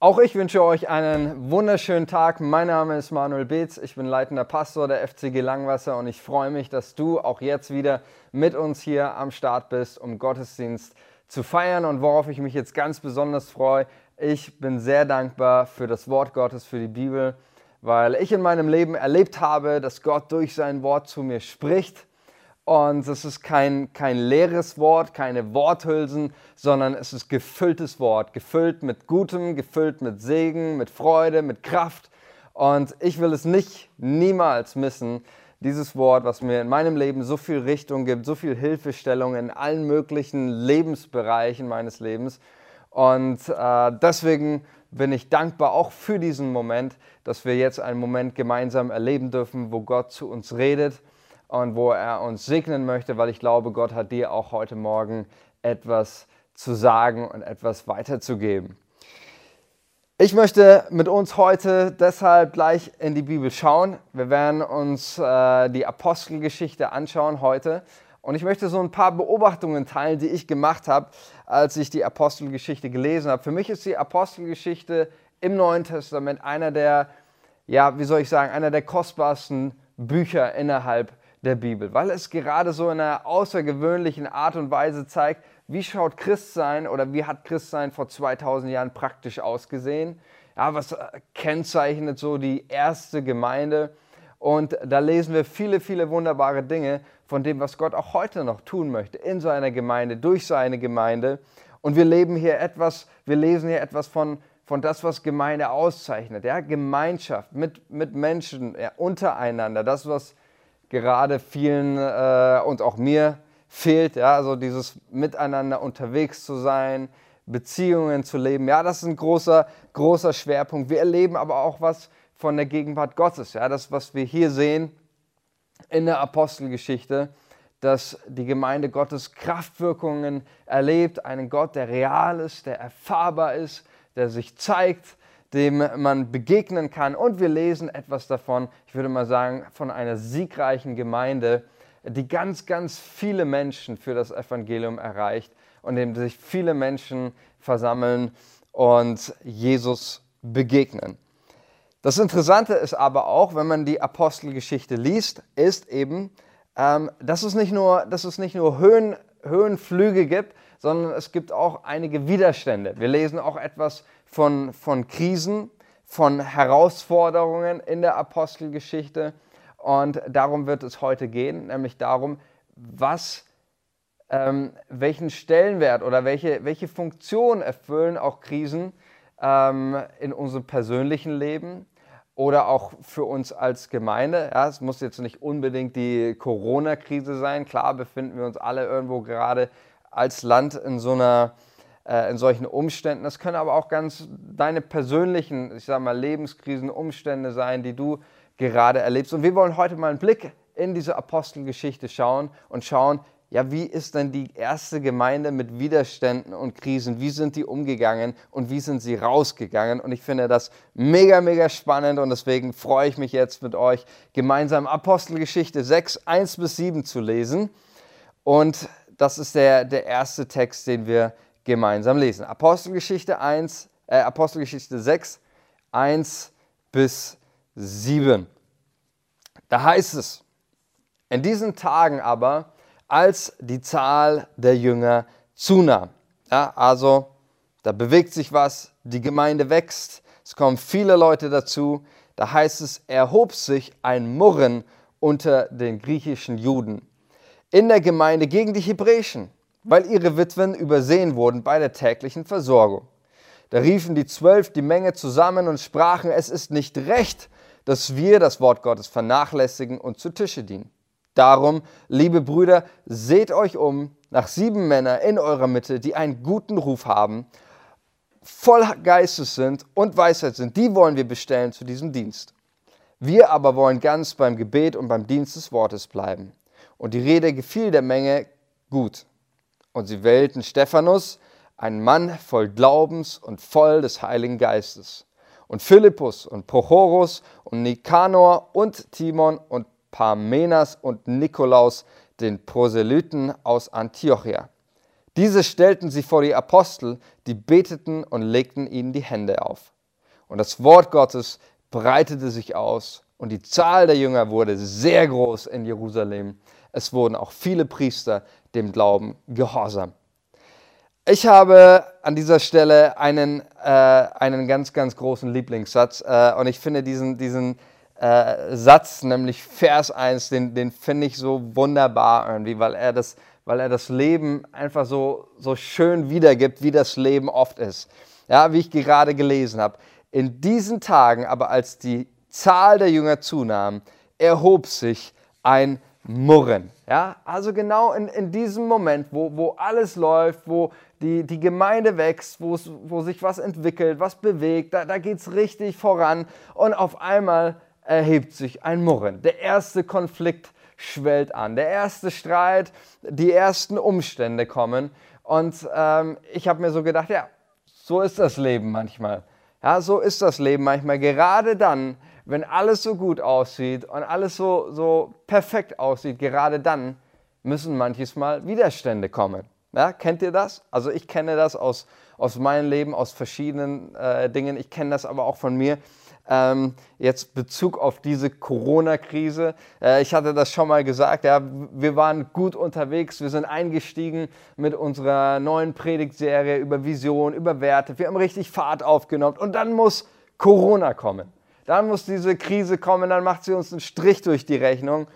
Auch ich wünsche euch einen wunderschönen Tag. Mein Name ist Manuel Beetz. Ich bin leitender Pastor der FCG Langwasser und ich freue mich, dass du auch jetzt wieder mit uns hier am Start bist, um Gottesdienst zu feiern. Und worauf ich mich jetzt ganz besonders freue, ich bin sehr dankbar für das Wort Gottes, für die Bibel, weil ich in meinem Leben erlebt habe, dass Gott durch sein Wort zu mir spricht und es ist kein, kein leeres Wort, keine Worthülsen, sondern es ist gefülltes Wort, gefüllt mit Gutem, gefüllt mit Segen, mit Freude, mit Kraft. Und ich will es nicht, niemals missen, dieses Wort, was mir in meinem Leben so viel Richtung gibt, so viel Hilfestellung in allen möglichen Lebensbereichen meines Lebens. Und äh, deswegen bin ich dankbar auch für diesen Moment, dass wir jetzt einen Moment gemeinsam erleben dürfen, wo Gott zu uns redet und wo er uns segnen möchte, weil ich glaube, Gott hat dir auch heute Morgen etwas zu sagen und etwas weiterzugeben. Ich möchte mit uns heute deshalb gleich in die Bibel schauen. Wir werden uns äh, die Apostelgeschichte anschauen heute. Und ich möchte so ein paar Beobachtungen teilen, die ich gemacht habe, als ich die Apostelgeschichte gelesen habe. Für mich ist die Apostelgeschichte im Neuen Testament einer der, ja, wie soll ich sagen, einer der kostbarsten Bücher innerhalb der Bibel, weil es gerade so in einer außergewöhnlichen Art und Weise zeigt, wie schaut Christsein oder wie hat Christsein vor 2000 Jahren praktisch ausgesehen? Ja, was kennzeichnet so die erste Gemeinde? Und da lesen wir viele, viele wunderbare Dinge von dem, was Gott auch heute noch tun möchte in seiner Gemeinde, durch seine Gemeinde. Und wir leben hier etwas, wir lesen hier etwas von, von das, was Gemeinde auszeichnet. Ja? Gemeinschaft mit, mit Menschen ja, untereinander, das, was gerade vielen äh, und auch mir fehlt. Ja, also dieses Miteinander unterwegs zu sein, Beziehungen zu leben. Ja, das ist ein großer, großer Schwerpunkt. Wir erleben aber auch was von der Gegenwart Gottes. Ja, das, was wir hier sehen in der Apostelgeschichte, dass die Gemeinde Gottes Kraftwirkungen erlebt. Einen Gott, der real ist, der erfahrbar ist, der sich zeigt, dem man begegnen kann. Und wir lesen etwas davon, ich würde mal sagen, von einer siegreichen Gemeinde, die ganz, ganz viele Menschen für das Evangelium erreicht und dem sich viele Menschen versammeln und Jesus begegnen. Das Interessante ist aber auch, wenn man die Apostelgeschichte liest, ist eben, ähm, dass es nicht nur, dass es nicht nur Höhen, Höhenflüge gibt, sondern es gibt auch einige Widerstände. Wir lesen auch etwas von, von Krisen, von Herausforderungen in der Apostelgeschichte. Und darum wird es heute gehen, nämlich darum, was, ähm, welchen Stellenwert oder welche, welche Funktion erfüllen auch Krisen ähm, in unserem persönlichen Leben oder auch für uns als Gemeinde. Ja, es muss jetzt nicht unbedingt die Corona-Krise sein. Klar befinden wir uns alle irgendwo gerade als Land in so einer äh, in solchen Umständen. Das können aber auch ganz deine persönlichen, ich sage mal, Lebenskrisen, Umstände sein, die du gerade erlebst. Und wir wollen heute mal einen Blick in diese Apostelgeschichte schauen und schauen, ja, wie ist denn die erste Gemeinde mit Widerständen und Krisen? Wie sind die umgegangen und wie sind sie rausgegangen? Und ich finde das mega, mega spannend und deswegen freue ich mich jetzt mit euch gemeinsam Apostelgeschichte 6, 1 bis 7 zu lesen. Und das ist der, der erste Text, den wir gemeinsam lesen. Apostelgeschichte 1, äh, Apostelgeschichte 6, 1 bis 7. Da heißt es, in diesen Tagen aber, als die Zahl der Jünger zunahm. Ja, also da bewegt sich was, die Gemeinde wächst, es kommen viele Leute dazu. Da heißt es, erhob sich ein Murren unter den griechischen Juden in der Gemeinde gegen die Hebräischen weil ihre Witwen übersehen wurden bei der täglichen Versorgung. Da riefen die Zwölf die Menge zusammen und sprachen, es ist nicht recht, dass wir das Wort Gottes vernachlässigen und zu Tische dienen. Darum, liebe Brüder, seht euch um nach sieben Männern in eurer Mitte, die einen guten Ruf haben, voll Geistes sind und Weisheit sind. Die wollen wir bestellen zu diesem Dienst. Wir aber wollen ganz beim Gebet und beim Dienst des Wortes bleiben. Und die Rede gefiel der Menge gut. Und sie wählten Stephanus, einen Mann voll Glaubens und voll des Heiligen Geistes. Und Philippus und Prochorus und Nikanor und Timon und Parmenas und Nikolaus, den Proselyten aus Antiochia. Diese stellten sie vor die Apostel, die beteten und legten ihnen die Hände auf. Und das Wort Gottes breitete sich aus und die Zahl der Jünger wurde sehr groß in Jerusalem. Es wurden auch viele Priester dem Glauben gehorsam. Ich habe an dieser Stelle einen, äh, einen ganz, ganz großen Lieblingssatz äh, und ich finde diesen, diesen äh, Satz, nämlich Vers 1, den, den finde ich so wunderbar irgendwie, weil er das, weil er das Leben einfach so, so schön wiedergibt, wie das Leben oft ist. Ja, wie ich gerade gelesen habe. In diesen Tagen aber, als die Zahl der Jünger zunahm, erhob sich ein Murren. Ja, also genau in, in diesem Moment, wo, wo alles läuft, wo die, die Gemeinde wächst, wo, sich was entwickelt, was bewegt, da, da geht es richtig voran und auf einmal erhebt sich ein Murren. Der erste Konflikt schwellt an, der erste Streit, die ersten Umstände kommen und ähm, ich habe mir so gedacht, ja, so ist das Leben manchmal. Ja, so ist das Leben manchmal. Gerade dann, wenn alles so gut aussieht und alles so, so perfekt aussieht, gerade dann müssen manches Mal Widerstände kommen. Ja, kennt ihr das? Also ich kenne das aus, aus meinem Leben, aus verschiedenen äh, Dingen. Ich kenne das aber auch von mir. Ähm, jetzt Bezug auf diese Corona-Krise. Äh, ich hatte das schon mal gesagt, ja, wir waren gut unterwegs, wir sind eingestiegen mit unserer neuen Predigtserie über Vision, über Werte. Wir haben richtig Fahrt aufgenommen und dann muss Corona kommen. Dann muss diese Krise kommen, dann macht sie uns einen Strich durch die Rechnung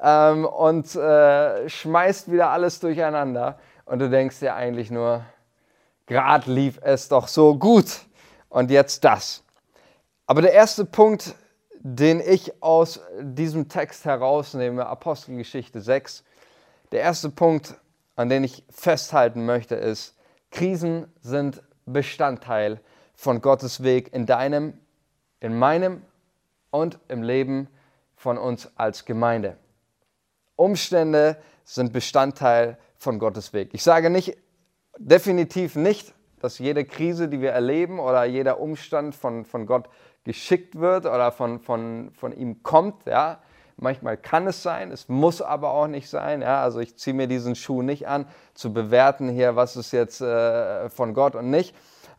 ähm, und äh, schmeißt wieder alles durcheinander. Und du denkst dir eigentlich nur, gerade lief es doch so gut und jetzt das. Aber der erste Punkt, den ich aus diesem Text herausnehme, Apostelgeschichte 6, der erste Punkt, an den ich festhalten möchte, ist, Krisen sind Bestandteil von Gottes Weg in deinem, in meinem und im Leben von uns als Gemeinde. Umstände sind Bestandteil von Gottes Weg. Ich sage nicht, definitiv nicht, dass jede Krise, die wir erleben oder jeder Umstand von, von Gott geschickt wird oder von, von, von ihm kommt. Ja. Manchmal kann es sein, es muss aber auch nicht sein. Ja. Also ich ziehe mir diesen Schuh nicht an, zu bewerten hier, was ist jetzt äh, von Gott und nicht.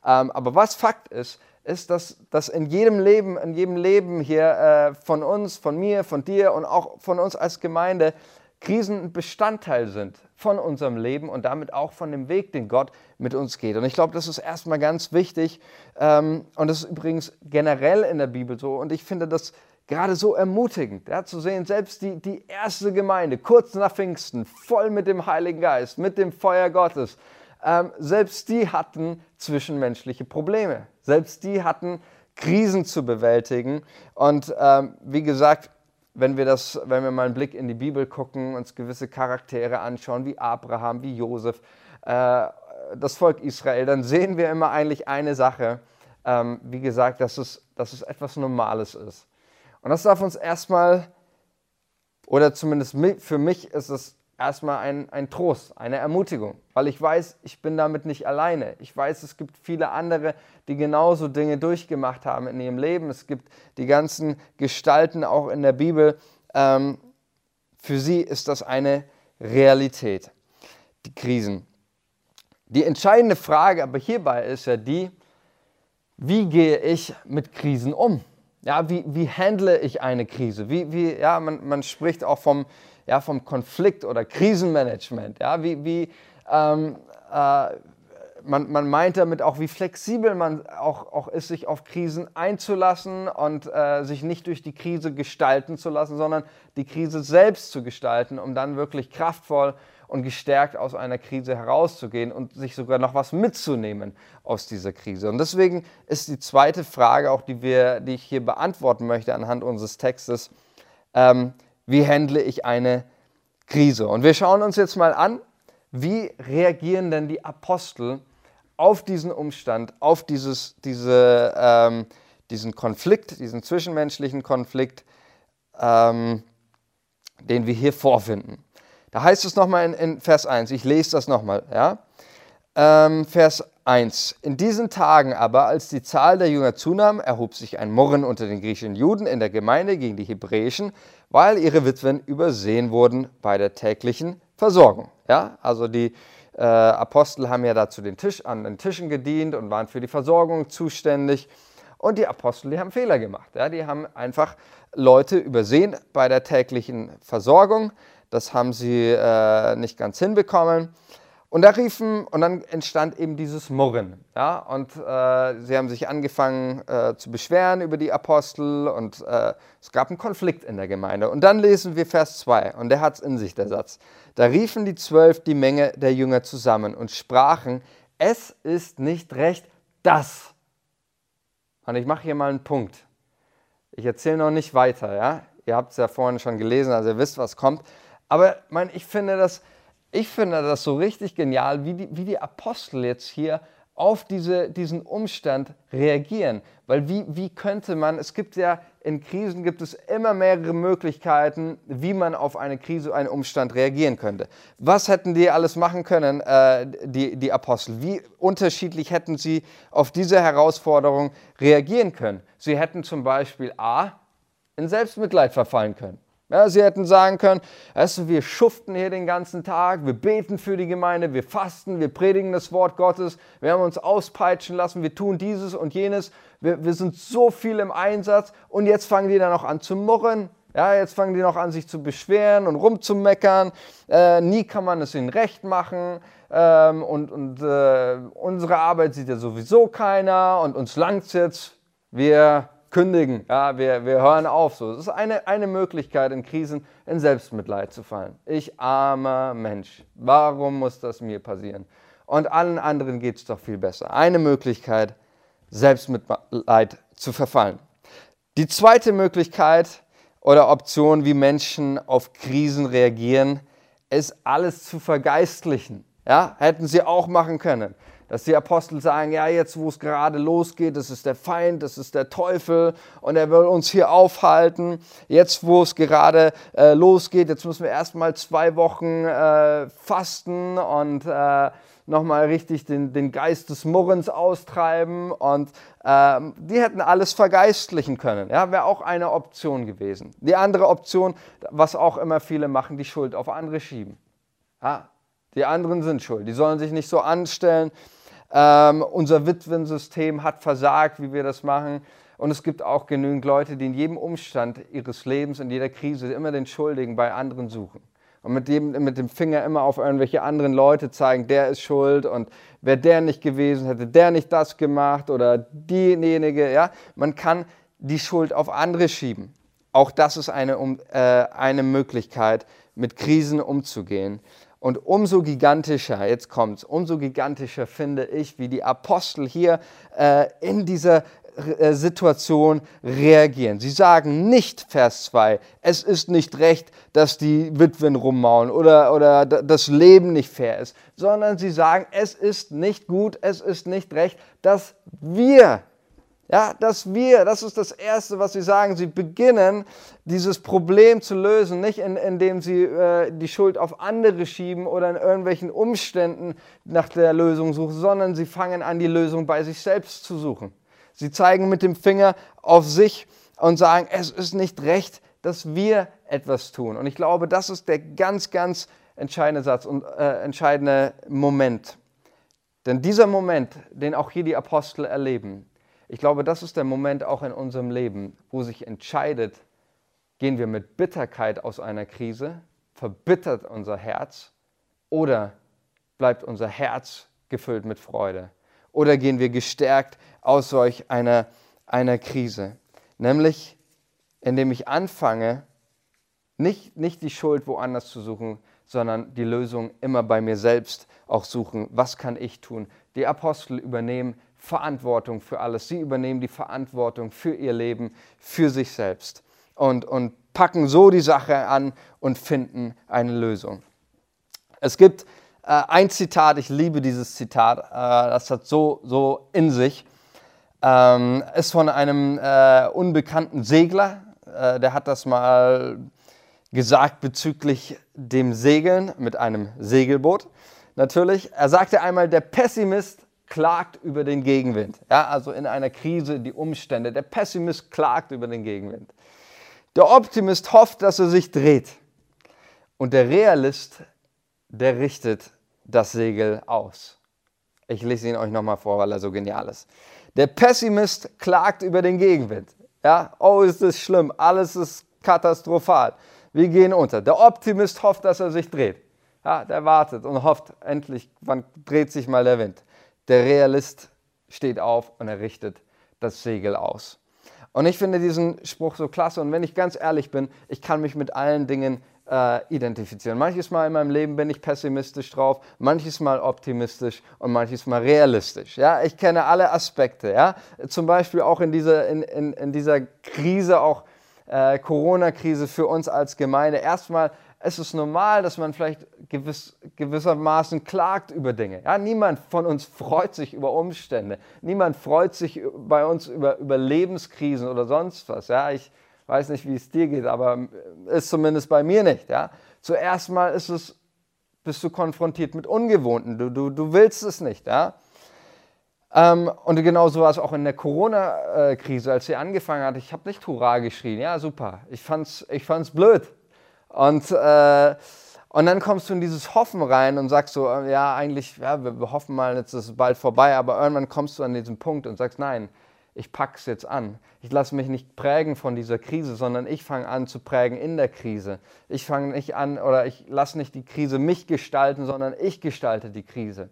Ähm, aber was Fakt ist, ist, dass, dass in jedem Leben, in jedem Leben hier äh, von uns, von mir, von dir und auch von uns als Gemeinde Krisen ein Bestandteil sind von unserem Leben und damit auch von dem Weg, den Gott mit uns geht. Und ich glaube, das ist erstmal ganz wichtig ähm, und das ist übrigens generell in der Bibel so und ich finde das gerade so ermutigend, ja, zu sehen, selbst die, die erste Gemeinde, kurz nach Pfingsten, voll mit dem Heiligen Geist, mit dem Feuer Gottes, ähm, selbst die hatten zwischenmenschliche Probleme, selbst die hatten Krisen zu bewältigen und ähm, wie gesagt, wenn wir, das, wenn wir mal einen Blick in die Bibel gucken, uns gewisse Charaktere anschauen, wie Abraham, wie Josef, äh, das Volk Israel, dann sehen wir immer eigentlich eine Sache, ähm, wie gesagt, dass es, dass es etwas Normales ist. Und das darf uns erstmal, oder zumindest für mich ist es erstmal ein, ein Trost, eine Ermutigung, weil ich weiß, ich bin damit nicht alleine. Ich weiß, es gibt viele andere, die genauso Dinge durchgemacht haben in ihrem Leben. Es gibt die ganzen Gestalten auch in der Bibel. Ähm, für sie ist das eine Realität, die Krisen. Die entscheidende Frage aber hierbei ist ja die, wie gehe ich mit Krisen um? Ja, wie, wie handle ich eine Krise? Wie, wie, ja, man, man spricht auch vom, ja, vom Konflikt oder Krisenmanagement. Ja, wie, wie, ähm, äh, man, man meint damit auch, wie flexibel man auch, auch ist, sich auf Krisen einzulassen und äh, sich nicht durch die Krise gestalten zu lassen, sondern die Krise selbst zu gestalten, um dann wirklich kraftvoll und gestärkt aus einer Krise herauszugehen und sich sogar noch was mitzunehmen aus dieser Krise. Und deswegen ist die zweite Frage, auch die, wir, die ich hier beantworten möchte anhand unseres Textes, ähm, wie handle ich eine Krise? Und wir schauen uns jetzt mal an, wie reagieren denn die Apostel auf diesen Umstand, auf dieses, diese, ähm, diesen Konflikt, diesen zwischenmenschlichen Konflikt, ähm, den wir hier vorfinden. Da heißt es nochmal in, in Vers 1, ich lese das nochmal, ja. Ähm, Vers 1. In diesen Tagen aber, als die Zahl der Jünger zunahm, erhob sich ein Murren unter den griechischen Juden in der Gemeinde gegen die Hebräischen, weil ihre Witwen übersehen wurden bei der täglichen Versorgung. Ja, also die, äh, Apostel haben ja dazu den Tisch, an den Tischen gedient und waren für die Versorgung zuständig. Und die Apostel, die haben Fehler gemacht. Ja? Die haben einfach Leute übersehen bei der täglichen Versorgung. Das haben sie äh, nicht ganz hinbekommen. Und da riefen, und dann entstand eben dieses Murren. Ja? Und äh, sie haben sich angefangen äh, zu beschweren über die Apostel und äh, es gab einen Konflikt in der Gemeinde. Und dann lesen wir Vers 2, und der hat es in sich, der Satz. Da riefen die Zwölf die Menge der Jünger zusammen und sprachen, es ist nicht recht, das. Und ich mache hier mal einen Punkt. Ich erzähle noch nicht weiter, ja. Ihr habt es ja vorhin schon gelesen, also ihr wisst, was kommt. Aber mein, ich finde das ich finde das so richtig genial, wie die, wie die Apostel jetzt hier auf diese, diesen Umstand reagieren. Weil wie, wie könnte man, es gibt ja in Krisen gibt es immer mehrere Möglichkeiten, wie man auf eine Krise, einen Umstand reagieren könnte. Was hätten die alles machen können, äh, die, die Apostel? Wie unterschiedlich hätten sie auf diese Herausforderung reagieren können? Sie hätten zum Beispiel A, in Selbstmitleid verfallen können. Ja, sie hätten sagen können, weißt wir schuften hier den ganzen Tag, wir beten für die Gemeinde, wir fasten, wir predigen das Wort Gottes, wir haben uns auspeitschen lassen, wir tun dieses und jenes, wir, wir sind so viel im Einsatz und jetzt fangen die dann noch an zu murren. Ja, jetzt fangen die noch an, sich zu beschweren und rumzumeckern. Äh, nie kann man es ihnen recht machen. Ähm, und und äh, unsere Arbeit sieht ja sowieso keiner und uns langt es jetzt. Wir kündigen, ja, wir, wir hören auf. So. Das ist eine, eine Möglichkeit in Krisen in Selbstmitleid zu fallen. Ich armer Mensch, warum muss das mir passieren? Und allen anderen geht es doch viel besser. Eine Möglichkeit, Selbstmitleid zu verfallen. Die zweite Möglichkeit oder Option, wie Menschen auf Krisen reagieren, ist alles zu vergeistlichen. Ja, hätten sie auch machen können dass die Apostel sagen, ja, jetzt wo es gerade losgeht, das ist der Feind, das ist der Teufel und er will uns hier aufhalten. Jetzt wo es gerade äh, losgeht, jetzt müssen wir erstmal zwei Wochen äh, fasten und äh, nochmal richtig den, den Geist des Murrens austreiben und äh, die hätten alles vergeistlichen können. Ja, wäre auch eine Option gewesen. Die andere Option, was auch immer viele machen, die Schuld auf andere schieben. Ja, die anderen sind schuld. Die sollen sich nicht so anstellen. Ähm, unser Witwensystem hat versagt, wie wir das machen. Und es gibt auch genügend Leute, die in jedem Umstand ihres Lebens, in jeder Krise immer den Schuldigen bei anderen suchen. Und mit dem, mit dem Finger immer auf irgendwelche anderen Leute zeigen, der ist schuld und wäre der nicht gewesen, hätte der nicht das gemacht oder diejenige. Ja? Man kann die Schuld auf andere schieben. Auch das ist eine, äh, eine Möglichkeit, mit Krisen umzugehen. Und umso gigantischer, jetzt kommt's, umso gigantischer finde ich, wie die Apostel hier äh, in dieser äh, Situation reagieren. Sie sagen nicht, Vers 2, es ist nicht recht, dass die Witwen rummaulen oder, oder das Leben nicht fair ist, sondern sie sagen, es ist nicht gut, es ist nicht recht, dass wir ja, dass wir, das ist das Erste, was sie sagen, sie beginnen, dieses Problem zu lösen, nicht in, indem sie äh, die Schuld auf andere schieben oder in irgendwelchen Umständen nach der Lösung suchen, sondern sie fangen an, die Lösung bei sich selbst zu suchen. Sie zeigen mit dem Finger auf sich und sagen, es ist nicht recht, dass wir etwas tun. Und ich glaube, das ist der ganz, ganz entscheidende Satz und äh, entscheidende Moment. Denn dieser Moment, den auch hier die Apostel erleben, ich glaube, das ist der Moment auch in unserem Leben, wo sich entscheidet, gehen wir mit Bitterkeit aus einer Krise, verbittert unser Herz oder bleibt unser Herz gefüllt mit Freude? Oder gehen wir gestärkt aus solch einer, einer Krise? Nämlich, indem ich anfange, nicht, nicht die Schuld woanders zu suchen, sondern die Lösung immer bei mir selbst auch suchen. Was kann ich tun? Die Apostel übernehmen Verantwortung für alles. Sie übernehmen die Verantwortung für ihr Leben, für sich selbst und, und packen so die Sache an und finden eine Lösung. Es gibt äh, ein Zitat, ich liebe dieses Zitat, äh, das hat so, so in sich, ähm, ist von einem äh, unbekannten Segler, äh, der hat das mal gesagt bezüglich dem Segeln mit einem Segelboot. Natürlich, er sagte einmal, der Pessimist klagt über den Gegenwind. Ja, also in einer Krise die Umstände. Der Pessimist klagt über den Gegenwind. Der Optimist hofft, dass er sich dreht. Und der Realist, der richtet das Segel aus. Ich lese ihn euch nochmal vor, weil er so genial ist. Der Pessimist klagt über den Gegenwind. Ja, oh, ist das schlimm, alles ist katastrophal. Wir gehen unter. Der Optimist hofft, dass er sich dreht. Ja, der wartet und hofft, endlich, wann dreht sich mal der Wind. Der Realist steht auf und er richtet das Segel aus. Und ich finde diesen Spruch so klasse. Und wenn ich ganz ehrlich bin, ich kann mich mit allen Dingen äh, identifizieren. Manches Mal in meinem Leben bin ich pessimistisch drauf, manches Mal optimistisch und manches Mal realistisch. Ja, ich kenne alle Aspekte. Ja, zum Beispiel auch in dieser, in, in, in dieser Krise, auch äh, Corona-Krise für uns als Gemeinde. Erstmal es ist normal, dass man vielleicht gewiss, gewissermaßen klagt über Dinge. Ja, niemand von uns freut sich über Umstände. Niemand freut sich bei uns über, über Lebenskrisen oder sonst was. Ja, ich weiß nicht, wie es dir geht, aber ist zumindest bei mir nicht. Ja. Zuerst mal ist es, bist du konfrontiert mit Ungewohnten. Du, du, du willst es nicht. Ja. Ähm, und genauso war es auch in der Corona-Krise, als sie angefangen hat. Ich habe nicht Hurra geschrien. Ja, super. Ich fand es ich fand's blöd. Und, äh, und dann kommst du in dieses Hoffen rein und sagst so, äh, ja, eigentlich, ja, wir, wir hoffen mal, jetzt ist es bald vorbei, aber irgendwann kommst du an diesen Punkt und sagst, nein, ich pack's jetzt an. Ich lasse mich nicht prägen von dieser Krise, sondern ich fange an zu prägen in der Krise. Ich fange nicht an oder ich lasse nicht die Krise mich gestalten, sondern ich gestalte die Krise.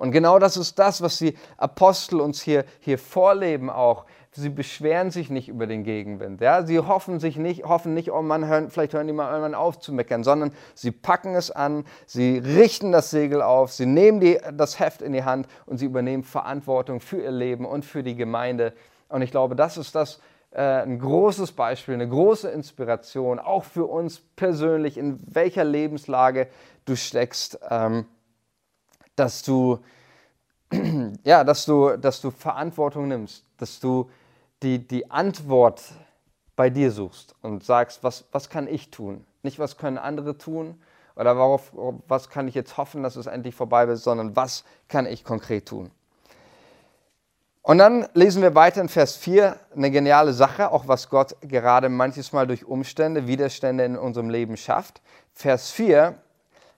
Und genau das ist das, was die Apostel uns hier, hier vorleben auch sie beschweren sich nicht über den Gegenwind. Ja? Sie hoffen sich nicht, hoffen nicht, oh Mann, hören, vielleicht hören die mal irgendwann auf zu meckern, sondern sie packen es an, sie richten das Segel auf, sie nehmen die, das Heft in die Hand und sie übernehmen Verantwortung für ihr Leben und für die Gemeinde. Und ich glaube, das ist das, äh, ein großes Beispiel, eine große Inspiration, auch für uns persönlich, in welcher Lebenslage du steckst, ähm, dass du ja, dass du, dass du Verantwortung nimmst, dass du die, die Antwort bei dir suchst und sagst, was, was kann ich tun? Nicht, was können andere tun oder worauf, was kann ich jetzt hoffen, dass es endlich vorbei ist, sondern was kann ich konkret tun? Und dann lesen wir weiter in Vers 4 eine geniale Sache, auch was Gott gerade manches Mal durch Umstände, Widerstände in unserem Leben schafft. Vers 4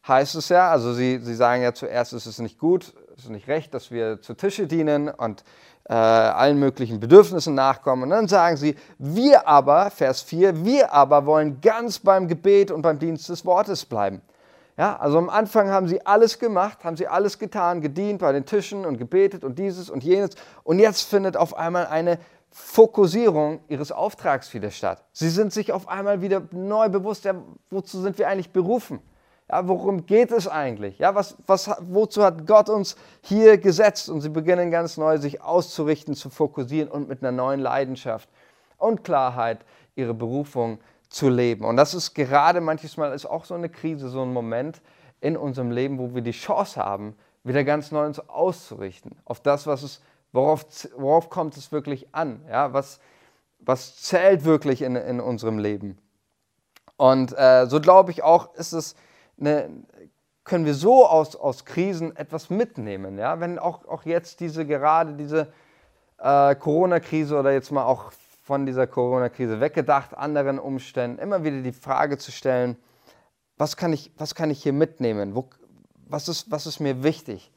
heißt es ja, also sie, sie sagen ja zuerst, es ist nicht gut, es ist nicht recht, dass wir zu Tische dienen und äh, allen möglichen Bedürfnissen nachkommen. Und dann sagen sie, wir aber, Vers 4, wir aber wollen ganz beim Gebet und beim Dienst des Wortes bleiben. Ja, also am Anfang haben sie alles gemacht, haben sie alles getan, gedient bei den Tischen und gebetet und dieses und jenes. Und jetzt findet auf einmal eine Fokussierung ihres Auftrags wieder statt. Sie sind sich auf einmal wieder neu bewusst, ja, wozu sind wir eigentlich berufen? Ja, worum geht es eigentlich? Ja, was, was, wozu hat Gott uns hier gesetzt? Und sie beginnen ganz neu, sich auszurichten, zu fokussieren und mit einer neuen Leidenschaft und Klarheit ihre Berufung zu leben. Und das ist gerade manches Mal ist auch so eine Krise, so ein Moment in unserem Leben, wo wir die Chance haben, wieder ganz neu uns auszurichten auf das, was es, worauf, worauf kommt es wirklich an? Ja, was, was zählt wirklich in, in unserem Leben? Und äh, so glaube ich auch, ist es eine, können wir so aus, aus Krisen etwas mitnehmen. Ja? Wenn auch, auch jetzt diese gerade diese äh, Corona-Krise oder jetzt mal auch von dieser Corona-Krise weggedacht, anderen Umständen, immer wieder die Frage zu stellen, was kann ich, was kann ich hier mitnehmen? Wo, was, ist, was ist mir wichtig?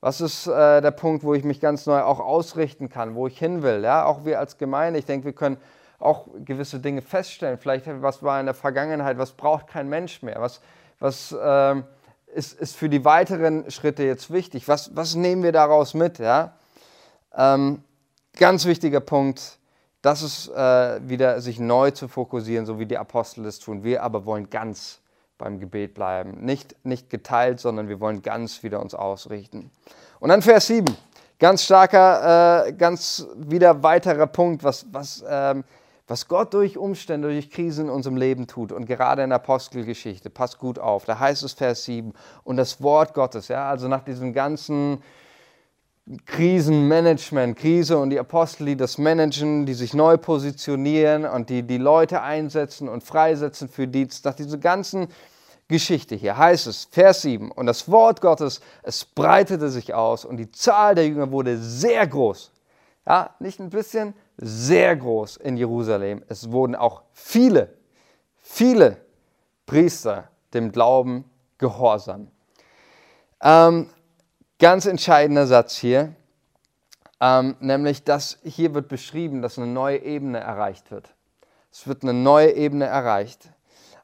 Was ist äh, der Punkt, wo ich mich ganz neu auch ausrichten kann, wo ich hin will? Ja? Auch wir als Gemeinde, ich denke, wir können auch gewisse Dinge feststellen. Vielleicht, was war in der Vergangenheit, was braucht kein Mensch mehr? Was, was ähm, ist, ist für die weiteren Schritte jetzt wichtig? Was, was nehmen wir daraus mit? Ja? Ähm, ganz wichtiger Punkt, das ist äh, wieder sich neu zu fokussieren, so wie die Apostel es tun. Wir aber wollen ganz beim Gebet bleiben. Nicht, nicht geteilt, sondern wir wollen ganz wieder uns ausrichten. Und dann Vers 7. Ganz starker, äh, ganz wieder weiterer Punkt, was, was ähm, was Gott durch Umstände, durch Krisen in unserem Leben tut und gerade in der Apostelgeschichte, passt gut auf, da heißt es Vers 7, und das Wort Gottes, ja, also nach diesem ganzen Krisenmanagement, Krise und die Apostel, die das managen, die sich neu positionieren und die die Leute einsetzen und freisetzen für Dienst, nach dieser ganzen Geschichte hier heißt es, Vers 7, und das Wort Gottes, es breitete sich aus und die Zahl der Jünger wurde sehr groß. Ja, nicht ein bisschen, sehr groß in Jerusalem. Es wurden auch viele, viele Priester dem Glauben gehorsam. Ähm, ganz entscheidender Satz hier, ähm, nämlich, dass hier wird beschrieben, dass eine neue Ebene erreicht wird. Es wird eine neue Ebene erreicht.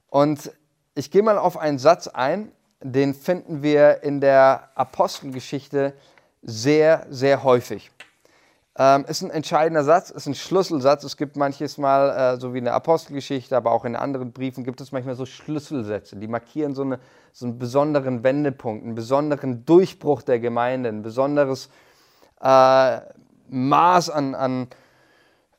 Und ich gehe mal auf einen Satz ein, den finden wir in der Apostelgeschichte sehr, sehr häufig. Ähm, ist ein entscheidender Satz, ist ein Schlüsselsatz. Es gibt manches Mal, äh, so wie in der Apostelgeschichte, aber auch in anderen Briefen, gibt es manchmal so Schlüsselsätze, die markieren so, eine, so einen besonderen Wendepunkt, einen besonderen Durchbruch der Gemeinde, ein besonderes äh, Maß an, an,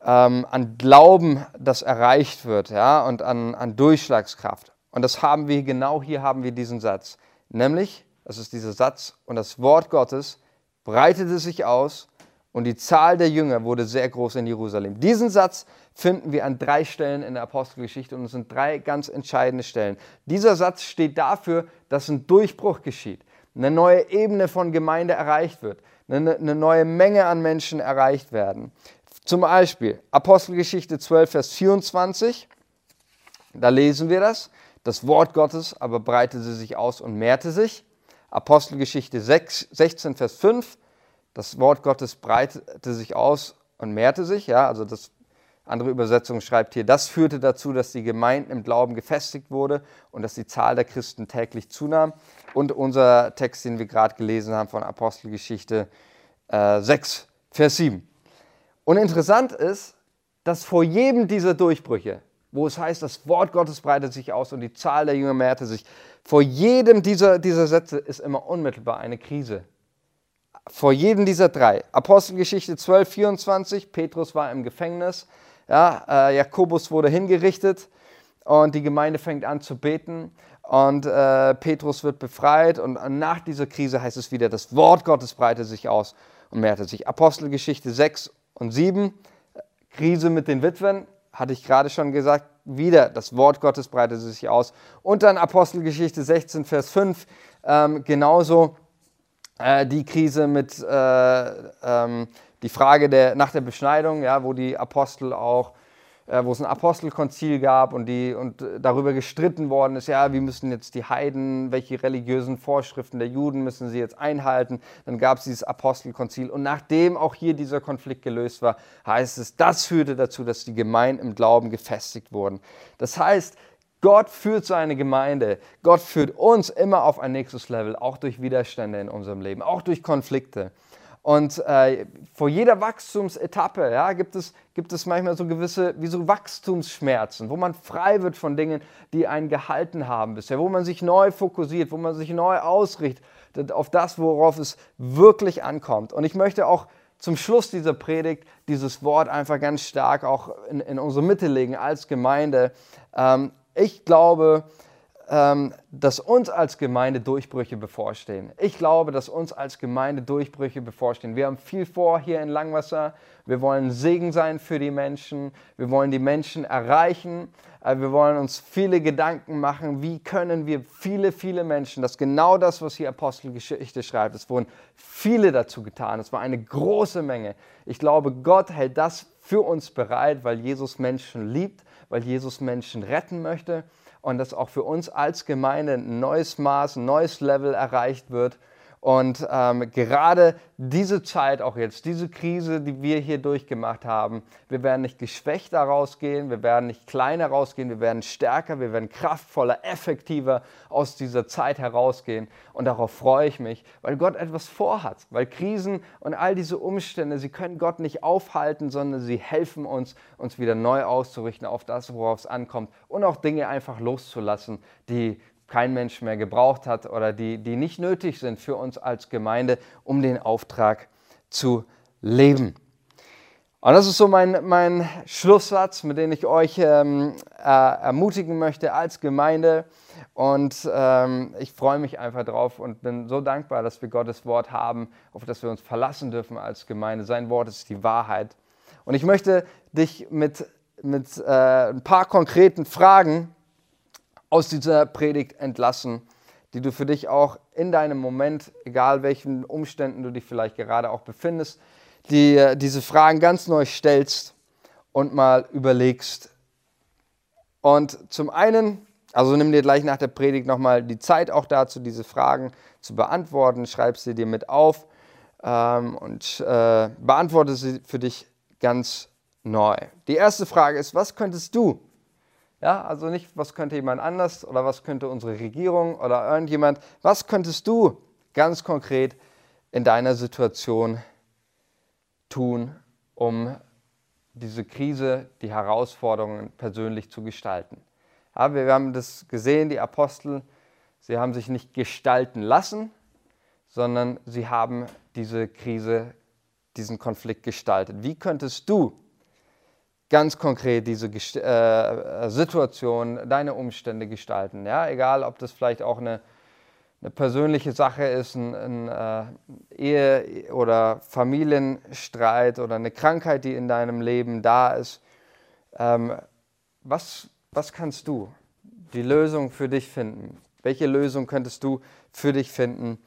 ähm, an Glauben, das erreicht wird ja, und an, an Durchschlagskraft. Und das haben wir, genau hier haben wir diesen Satz. Nämlich, das ist dieser Satz, und das Wort Gottes breitete sich aus und die Zahl der Jünger wurde sehr groß in Jerusalem. Diesen Satz finden wir an drei Stellen in der Apostelgeschichte und es sind drei ganz entscheidende Stellen. Dieser Satz steht dafür, dass ein Durchbruch geschieht, eine neue Ebene von Gemeinde erreicht wird, eine, neue Menge an Menschen erreicht werden. Zum Beispiel Apostelgeschichte 12, Vers 24, da lesen wir das. Das Wort Gottes aber breitete sich aus und mehrte sich. Apostelgeschichte 6, 16, Vers 5, das Wort Gottes breitete sich aus und mehrte sich. Ja, also das andere Übersetzung schreibt hier, das führte dazu, dass die Gemeinde im Glauben gefestigt wurde und dass die Zahl der Christen täglich zunahm. Und unser Text, den wir gerade gelesen haben von Apostelgeschichte äh, 6, Vers 7. Und interessant ist, dass vor jedem dieser Durchbrüche, wo es heißt, das Wort Gottes breitet sich aus und die Zahl der Jünger mehrte sich, vor jedem dieser, dieser Sätze ist immer unmittelbar eine Krise vor jedem dieser drei. Apostelgeschichte 12, 24, Petrus war im Gefängnis, ja, äh, Jakobus wurde hingerichtet und die Gemeinde fängt an zu beten und äh, Petrus wird befreit und nach dieser Krise heißt es wieder, das Wort Gottes breitet sich aus und mehrte sich. Apostelgeschichte 6 und 7, Krise mit den Witwen, hatte ich gerade schon gesagt, wieder das Wort Gottes breitet sich aus. Und dann Apostelgeschichte 16, Vers 5, ähm, genauso äh, die Krise mit äh, ähm, die Frage der, nach der Beschneidung, ja, wo die Apostel auch, äh, wo es ein Apostelkonzil gab und, die, und darüber gestritten worden ist, ja, wie müssen jetzt die Heiden, welche religiösen Vorschriften der Juden müssen sie jetzt einhalten. Dann gab es dieses Apostelkonzil und nachdem auch hier dieser Konflikt gelöst war, heißt es, das führte dazu, dass die Gemeinden im Glauben gefestigt wurden. Das heißt, Gott führt seine Gemeinde. Gott führt uns immer auf ein nächstes Level, auch durch Widerstände in unserem Leben, auch durch Konflikte. Und äh, vor jeder Wachstumsetappe ja, gibt, es, gibt es manchmal so gewisse wie so Wachstumsschmerzen, wo man frei wird von Dingen, die einen gehalten haben bisher, wo man sich neu fokussiert, wo man sich neu ausrichtet auf das, worauf es wirklich ankommt. Und ich möchte auch zum Schluss dieser Predigt dieses Wort einfach ganz stark auch in, in unsere Mitte legen als Gemeinde. Ähm, ich glaube, ähm, dass uns als Gemeinde Durchbrüche bevorstehen. Ich glaube, dass uns als Gemeinde Durchbrüche bevorstehen. Wir haben viel vor hier in Langwasser. Wir wollen Segen sein für die Menschen. Wir wollen die Menschen erreichen. Äh, wir wollen uns viele Gedanken machen, wie können wir viele, viele Menschen, das ist genau das, was hier Apostelgeschichte schreibt. Es wurden viele dazu getan. Es war eine große Menge. Ich glaube, Gott hält das für uns bereit, weil Jesus Menschen liebt weil Jesus Menschen retten möchte und dass auch für uns als Gemeinde ein neues Maß, ein neues Level erreicht wird und ähm, gerade diese Zeit, auch jetzt, diese Krise, die wir hier durchgemacht haben, wir werden nicht geschwächt daraus gehen, wir werden nicht kleiner rausgehen, wir werden stärker, wir werden kraftvoller, effektiver aus dieser Zeit herausgehen. Und darauf freue ich mich, weil Gott etwas vorhat, weil Krisen und all diese Umstände, sie können Gott nicht aufhalten, sondern sie helfen uns, uns wieder neu auszurichten auf das, worauf es ankommt und auch Dinge einfach loszulassen, die kein Mensch mehr gebraucht hat oder die, die nicht nötig sind für uns als Gemeinde, um den Auftrag zu leben. Und das ist so mein, mein Schlusssatz, mit dem ich euch ähm, äh, ermutigen möchte als Gemeinde. Und ähm, ich freue mich einfach drauf und bin so dankbar, dass wir Gottes Wort haben, auf das wir uns verlassen dürfen als Gemeinde. Sein Wort ist die Wahrheit. Und ich möchte dich mit, mit äh, ein paar konkreten Fragen aus dieser Predigt entlassen, die du für dich auch in deinem Moment, egal welchen Umständen du dich vielleicht gerade auch befindest, die diese Fragen ganz neu stellst und mal überlegst. Und zum einen Also nimm dir gleich nach der Predigt nochmal die Zeit auch dazu, diese Fragen zu beantworten. Schreib sie dir mit auf ähm, und äh, beantworte sie für dich ganz neu. Die erste Frage ist, was könntest du? Ja, also nicht, was könnte jemand anders oder was könnte unsere Regierung oder irgendjemand, was könntest du ganz konkret in deiner Situation tun, um diese Krise, die Herausforderungen persönlich zu gestalten? Ja, wir haben das gesehen, die Apostel, sie haben sich nicht gestalten lassen, sondern sie haben diese Krise, diesen Konflikt gestaltet. Wie könntest du ganz konkret diese äh, Situation, deine Umstände gestalten? Ja, egal, ob das vielleicht auch eine, eine persönliche Sache ist, ein, ein äh, Ehe- oder Familienstreit oder eine Krankheit, die in deinem Leben da ist. Ähm, was was kannst du die Lösung für dich finden? Welche Lösung könntest du für dich finden,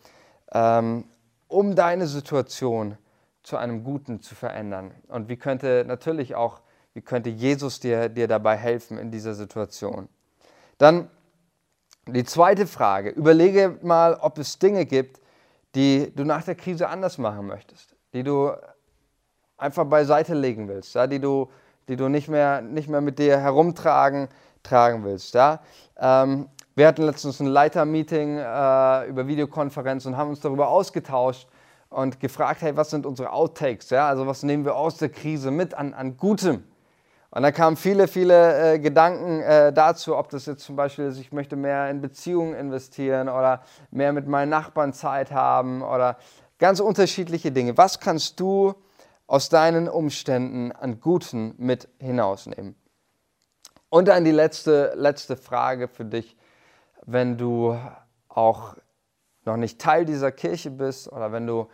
ähm, um deine Situation zu einem Guten zu verändern? Und wie könnte natürlich auch, wie könnte Jesus dir, dir dabei helfen in dieser Situation? Dann die zweite Frage. Überlege mal, ob es Dinge gibt, die du nach der Krise anders machen möchtest, die du einfach beiseite legen willst, ja, die du die du nicht mehr, nicht mehr mit dir herumtragen tragen willst. Ja? Ähm, wir hatten letztens ein Leitermeeting äh, über Videokonferenz und haben uns darüber ausgetauscht und gefragt, hey, was sind unsere Outtakes? Ja? Also was nehmen wir aus der Krise mit an, an Gutem? Und da kamen viele, viele äh, Gedanken äh, dazu, ob das jetzt zum Beispiel ist, ich möchte mehr in Beziehungen investieren oder mehr mit meinen Nachbarn Zeit haben oder ganz unterschiedliche Dinge. Was kannst du aus deinen Umständen an Guten mit hinausnehmen. Und dann die letzte, letzte Frage für dich, wenn du auch noch nicht Teil dieser Kirche bist oder wenn du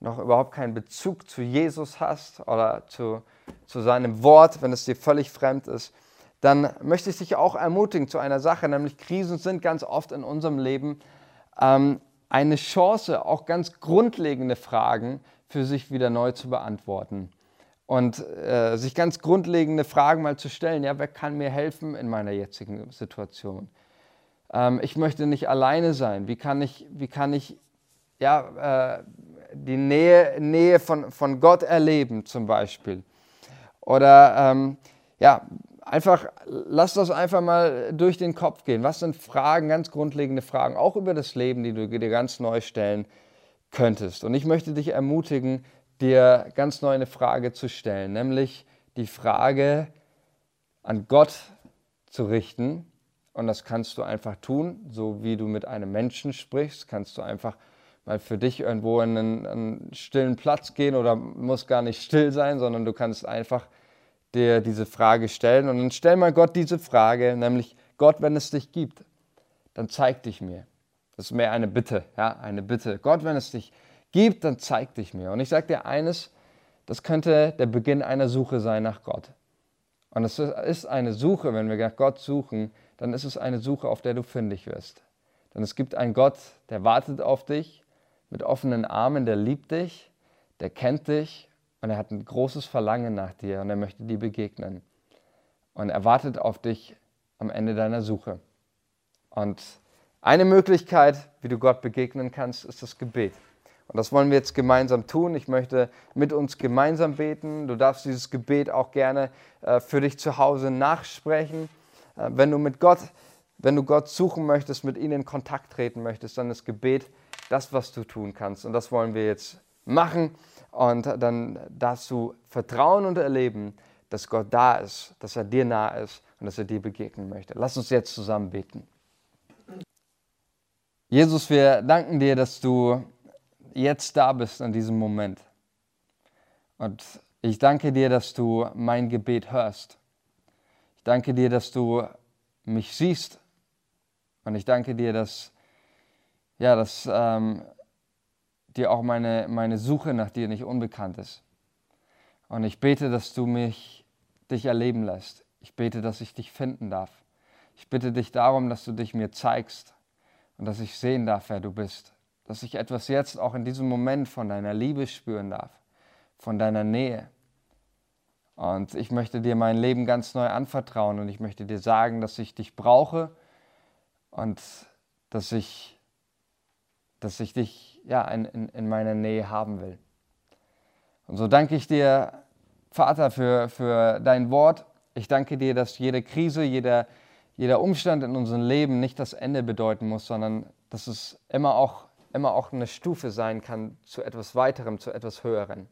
noch überhaupt keinen Bezug zu Jesus hast oder zu, zu seinem Wort, wenn es dir völlig fremd ist, dann möchte ich dich auch ermutigen zu einer Sache, nämlich Krisen sind ganz oft in unserem Leben ähm, eine Chance, auch ganz grundlegende Fragen für sich wieder neu zu beantworten. Und äh, sich ganz grundlegende Fragen mal zu stellen, ja, wer kann mir helfen in meiner jetzigen Situation? Ähm, ich möchte nicht alleine sein. Wie kann ich, wie kann ich ja, äh, die Nähe, Nähe von, von Gott erleben zum Beispiel? Oder ähm, ja, einfach, lass das einfach mal durch den Kopf gehen. Was sind Fragen, ganz grundlegende Fragen, auch über das Leben, die du dir ganz neu stellen könntest. Und ich möchte dich ermutigen, dir ganz neu eine Frage zu stellen, nämlich die Frage an Gott zu richten. Und das kannst du einfach tun, so wie du mit einem Menschen sprichst, kannst du einfach mal für dich irgendwo in einen, einen stillen Platz gehen oder muss gar nicht still sein, sondern du kannst einfach dir diese Frage stellen. Und dann stell mal Gott diese Frage, nämlich Gott, wenn es dich gibt, dann zeig dich mir. Das ist mehr eine Bitte, ja, eine Bitte. Gott, wenn es dich gibt, dann zeig dich mir. Und ich sage dir eines, das könnte der Beginn einer Suche sein nach Gott. Und es ist eine Suche, wenn wir nach Gott suchen, dann ist es eine Suche, auf der du fündig wirst. Denn es gibt einen Gott, der wartet auf dich mit offenen Armen, der liebt dich, der kennt dich und er hat ein großes Verlangen nach dir und er möchte dir begegnen. Und er wartet auf dich am Ende deiner Suche. Und eine Möglichkeit, wie du Gott begegnen kannst, ist das Gebet. Und das wollen wir jetzt gemeinsam tun. Ich möchte mit uns gemeinsam beten. Du darfst dieses Gebet auch gerne äh, für dich zu Hause nachsprechen. Äh, wenn du mit Gott, wenn du Gott suchen möchtest, mit ihm in Kontakt treten möchtest, dann ist Gebet das, was du tun kannst. Und das wollen wir jetzt machen. Und dann darfst du vertrauen und erleben, dass Gott da ist, dass er dir nah ist und dass er dir begegnen möchte. Lass uns jetzt zusammen beten. Jesus, wir danken dir, dass du jetzt da bist in diesem Moment. Und ich danke dir, dass du mein Gebet hörst. Ich danke dir, dass du mich siehst. Und ich danke dir, dass, ja, dass ähm, dir auch meine, meine Suche nach dir nicht unbekannt ist. Und ich bete, dass du mich dich erleben lässt. Ich bete, dass ich dich finden darf. Ich bitte dich darum, dass du dich mir zeigst und dass ich sehen darf, wer du bist. Dass ich etwas jetzt auch in diesem Moment von deiner Liebe spüren darf, von deiner Nähe. Und ich möchte dir mein Leben ganz neu anvertrauen und ich möchte dir sagen, dass ich dich brauche und dass ich, dass ich dich ja, in, in, in meiner Nähe haben will. Und so danke ich dir, Vater, für, für dein Wort. Ich danke dir, dass jede Krise, jeder, jeder Umstand in unserem Leben nicht das Ende bedeuten muss, sondern dass es immer auch, immer auch eine Stufe sein kann zu etwas Weiterem, zu etwas Höherem.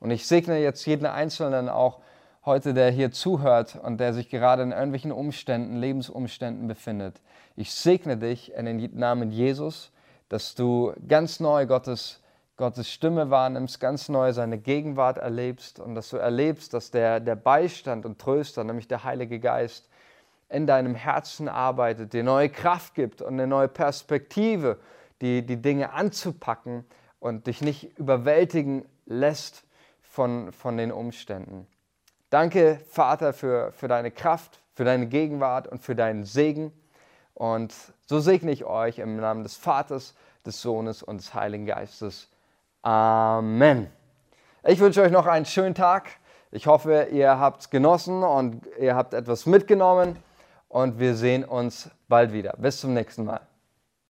Und ich segne jetzt jeden Einzelnen auch heute, der hier zuhört und der sich gerade in irgendwelchen Umständen, Lebensumständen befindet. Ich segne dich in den Namen Jesus, dass du ganz neu Gottes, Gottes Stimme wahrnimmst, ganz neu seine Gegenwart erlebst und dass du erlebst, dass der, der Beistand und Tröster, nämlich der Heilige Geist, in deinem Herzen arbeitet, dir neue Kraft gibt und eine neue Perspektive, die, die Dinge anzupacken und dich nicht überwältigen lässt von, von den Umständen. Danke, Vater, für, für deine Kraft, für deine Gegenwart und für deinen Segen. Und so segne ich euch im Namen des Vaters, des Sohnes und des Heiligen Geistes. Amen. Ich wünsche euch noch einen schönen Tag. Ich hoffe, ihr habt genossen und ihr habt etwas mitgenommen. Und wir sehen uns bald wieder. Bis zum nächsten Mal.